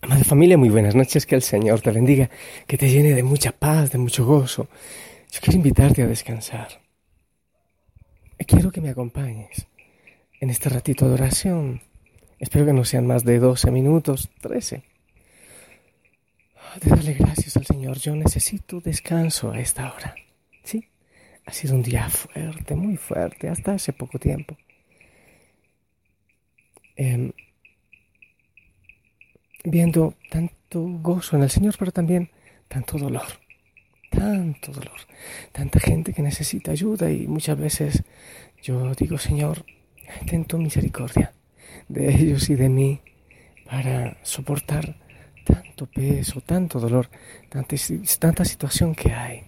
Amada familia, muy buenas noches, que el Señor te bendiga, que te llene de mucha paz, de mucho gozo. Yo quiero invitarte a descansar. Quiero que me acompañes en este ratito de oración. Espero que no sean más de 12 minutos, 13. De darle gracias al Señor. Yo necesito descanso a esta hora. ¿Sí? Ha sido un día fuerte, muy fuerte, hasta hace poco tiempo. Eh, viendo tanto gozo en el Señor, pero también tanto dolor, tanto dolor, tanta gente que necesita ayuda y muchas veces yo digo, Señor, ten tu misericordia de ellos y de mí para soportar tanto peso, tanto dolor, tanta, tanta situación que hay.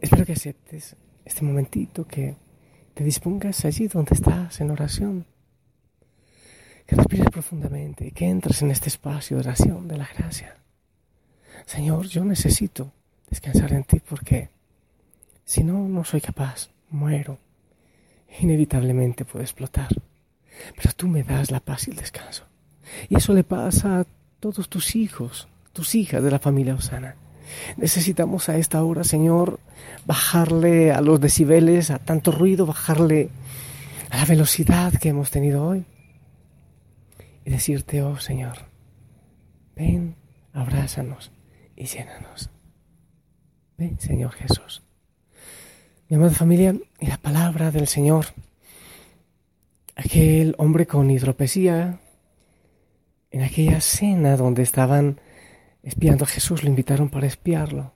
Espero que aceptes este momentito, que te dispongas allí donde estás en oración que respires profundamente y que entres en este espacio de oración de la gracia. Señor, yo necesito descansar en ti porque si no, no soy capaz, muero. Inevitablemente puedo explotar. Pero tú me das la paz y el descanso. Y eso le pasa a todos tus hijos, tus hijas de la familia Osana. Necesitamos a esta hora, Señor, bajarle a los decibeles, a tanto ruido, bajarle a la velocidad que hemos tenido hoy y decirte, oh Señor, ven, abrázanos y llénanos. Ven, Señor Jesús. Mi amada familia, y la palabra del Señor, aquel hombre con hidropesía, en aquella cena donde estaban espiando a Jesús, lo invitaron para espiarlo.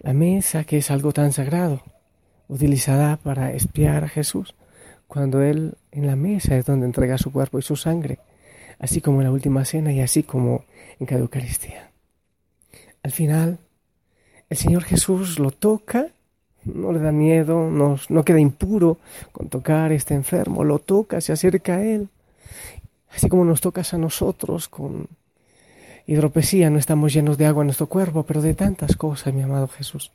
La mesa, que es algo tan sagrado, utilizada para espiar a Jesús, cuando Él en la mesa es donde entrega su cuerpo y su sangre, así como en la última cena y así como en cada Eucaristía. Al final, el Señor Jesús lo toca, no le da miedo, no, no queda impuro con tocar a este enfermo, lo toca, se acerca a Él, así como nos tocas a nosotros con hidropesía, no estamos llenos de agua en nuestro cuerpo, pero de tantas cosas, mi amado Jesús.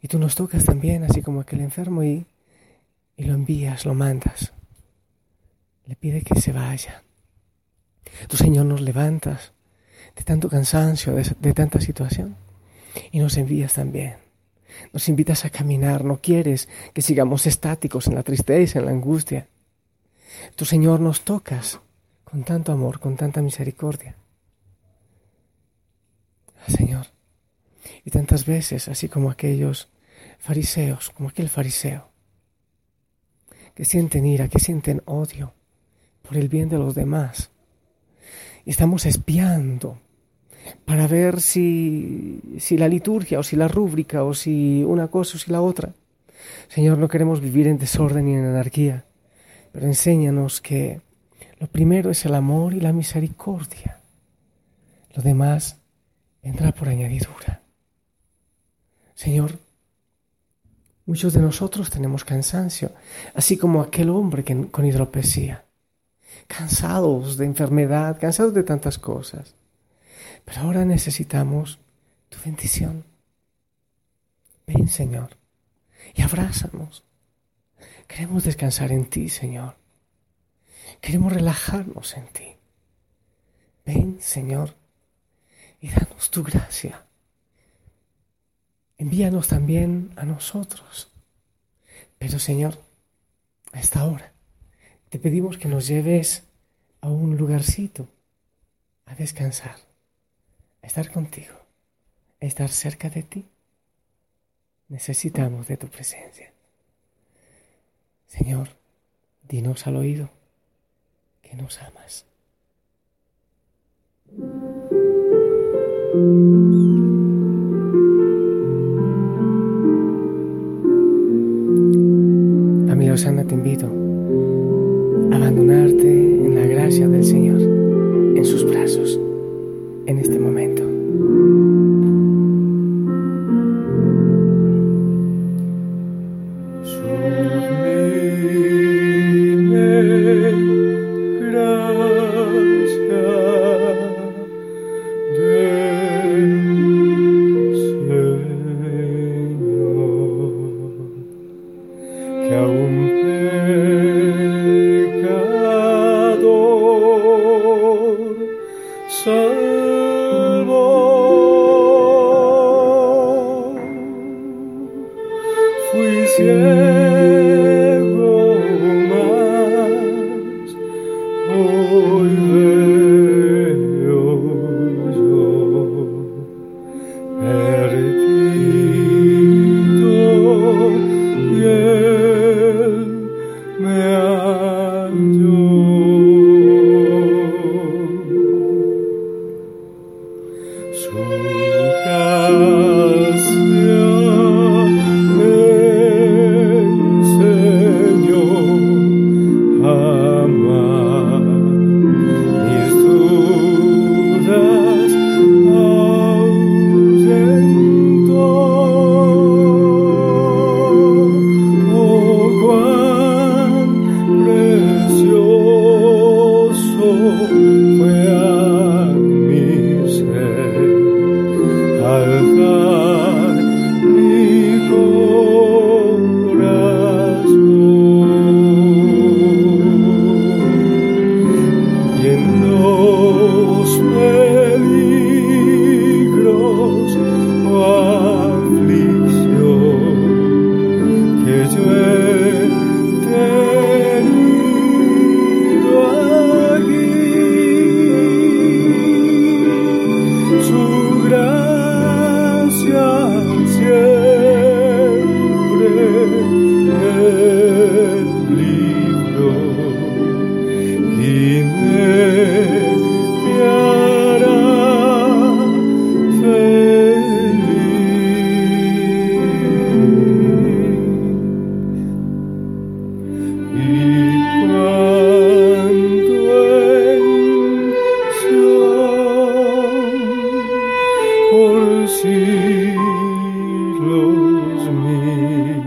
Y tú nos tocas también, así como aquel enfermo, y y lo envías, lo mandas. Le pide que se vaya. Tú, Señor, nos levantas de tanto cansancio, de, tanta situación, y nos envías también. Nos invitas a caminar, no quieres que sigamos estáticos en la tristeza, en la angustia. Tú, Señor, nos tocas con tanto amor, con tanta misericordia. Ah, Señor, y tantas veces, así como aquellos fariseos, como aquel fariseo, que sienten ira, que sienten odio por el bien de los demás. Y estamos espiando para ver si, si la liturgia o si la rúbrica o si una cosa o si la otra. Señor, no queremos vivir en desorden y en anarquía, pero enséñanos que lo primero es el amor y la misericordia. Lo demás vendrá por añadidura. Señor, Muchos de nosotros tenemos cansancio, así como aquel hombre que, con hidropesía. Cansados de enfermedad, cansados de tantas cosas. Pero ahora necesitamos tu bendición. Ven, Señor, y abrázanos. Queremos descansar en ti, Señor. Queremos relajarnos en ti. Ven, Señor, y danos tu gracia envíanos también a nosotros. Pero Señor, a esta hora te pedimos que nos lleves a un lugarcito a descansar, a estar contigo, a estar cerca de ti. Necesitamos de tu presencia. Señor, dinos al oído que nos amas. Sana, te invito a abandonarte en la gracia del Señor, en sus brazos, en este 会见 cielos mil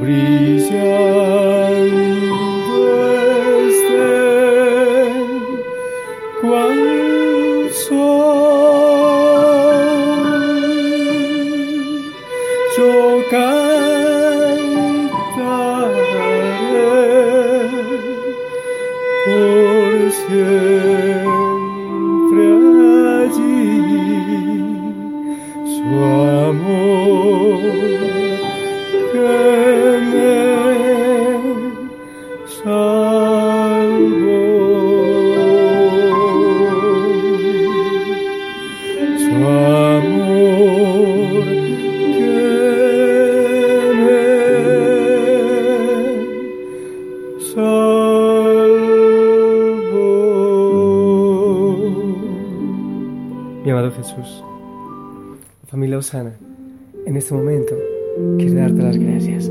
brillando estén cual cantaré por siempre Osana, en este momento quiero darte las gracias.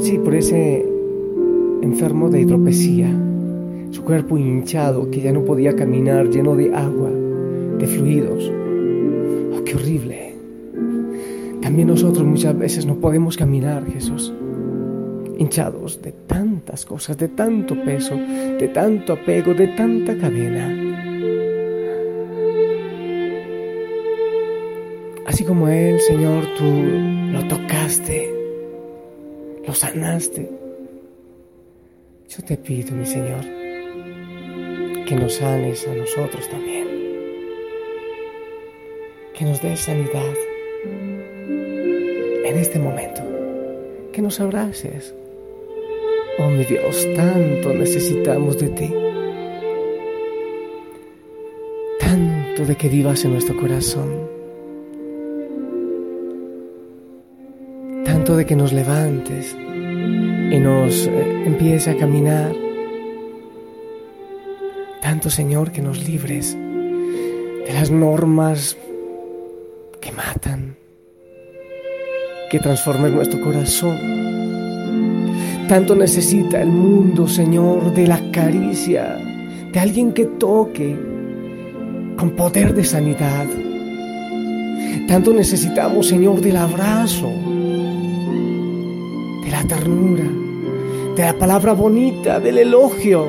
Sí, por ese enfermo de hidropesía, su cuerpo hinchado que ya no podía caminar, lleno de agua, de fluidos. Oh, qué horrible. También nosotros muchas veces no podemos caminar, Jesús, hinchados de tantas cosas, de tanto peso, de tanto apego, de tanta cadena. Así como Él, Señor, tú lo tocaste, lo sanaste. Yo te pido, mi Señor, que nos sanes a nosotros también. Que nos des sanidad en este momento. Que nos abraces. Oh mi Dios, tanto necesitamos de ti. Tanto de que vivas en nuestro corazón de que nos levantes y nos eh, empiece a caminar. Tanto, Señor, que nos libres de las normas que matan, que transformen nuestro corazón. Tanto necesita el mundo, Señor, de la caricia, de alguien que toque con poder de sanidad. Tanto necesitamos, Señor, del abrazo ternura, de la palabra bonita, del elogio.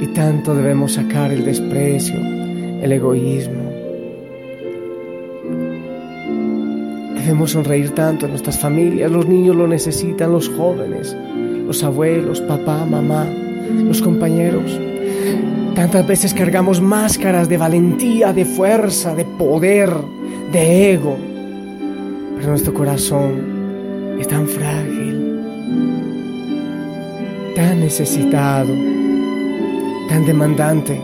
Y tanto debemos sacar el desprecio, el egoísmo. Debemos sonreír tanto en nuestras familias, los niños lo necesitan, los jóvenes, los abuelos, papá, mamá, los compañeros. Tantas veces cargamos máscaras de valentía, de fuerza, de poder, de ego. Pero nuestro corazón es tan frágil, tan necesitado, tan demandante.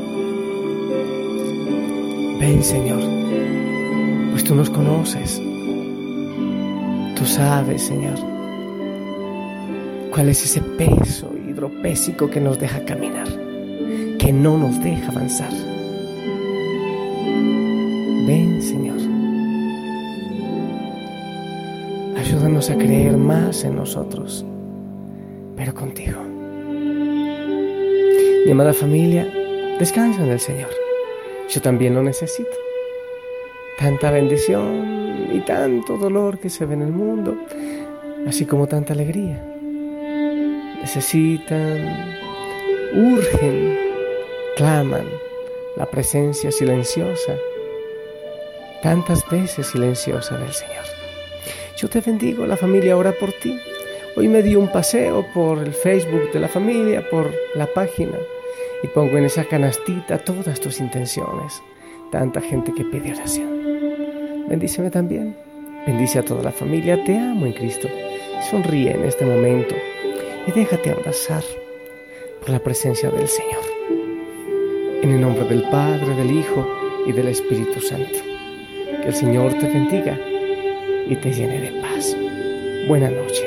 Ven Señor, pues tú nos conoces. Tú sabes, Señor, cuál es ese peso hidropésico que nos deja caminar, que no nos deja avanzar. Ayúdanos a creer más en nosotros, pero contigo. Mi amada familia, descansa en el Señor. Yo también lo necesito. Tanta bendición y tanto dolor que se ve en el mundo, así como tanta alegría. Necesitan, urgen, claman la presencia silenciosa, tantas veces silenciosa del Señor. Yo te bendigo, la familia ora por ti. Hoy me di un paseo por el Facebook de la familia, por la página, y pongo en esa canastita todas tus intenciones. Tanta gente que pide oración. Bendíceme también. Bendice a toda la familia. Te amo en Cristo. Sonríe en este momento y déjate abrazar por la presencia del Señor. En el nombre del Padre, del Hijo y del Espíritu Santo. Que el Señor te bendiga y te llene de paz. Buena noche.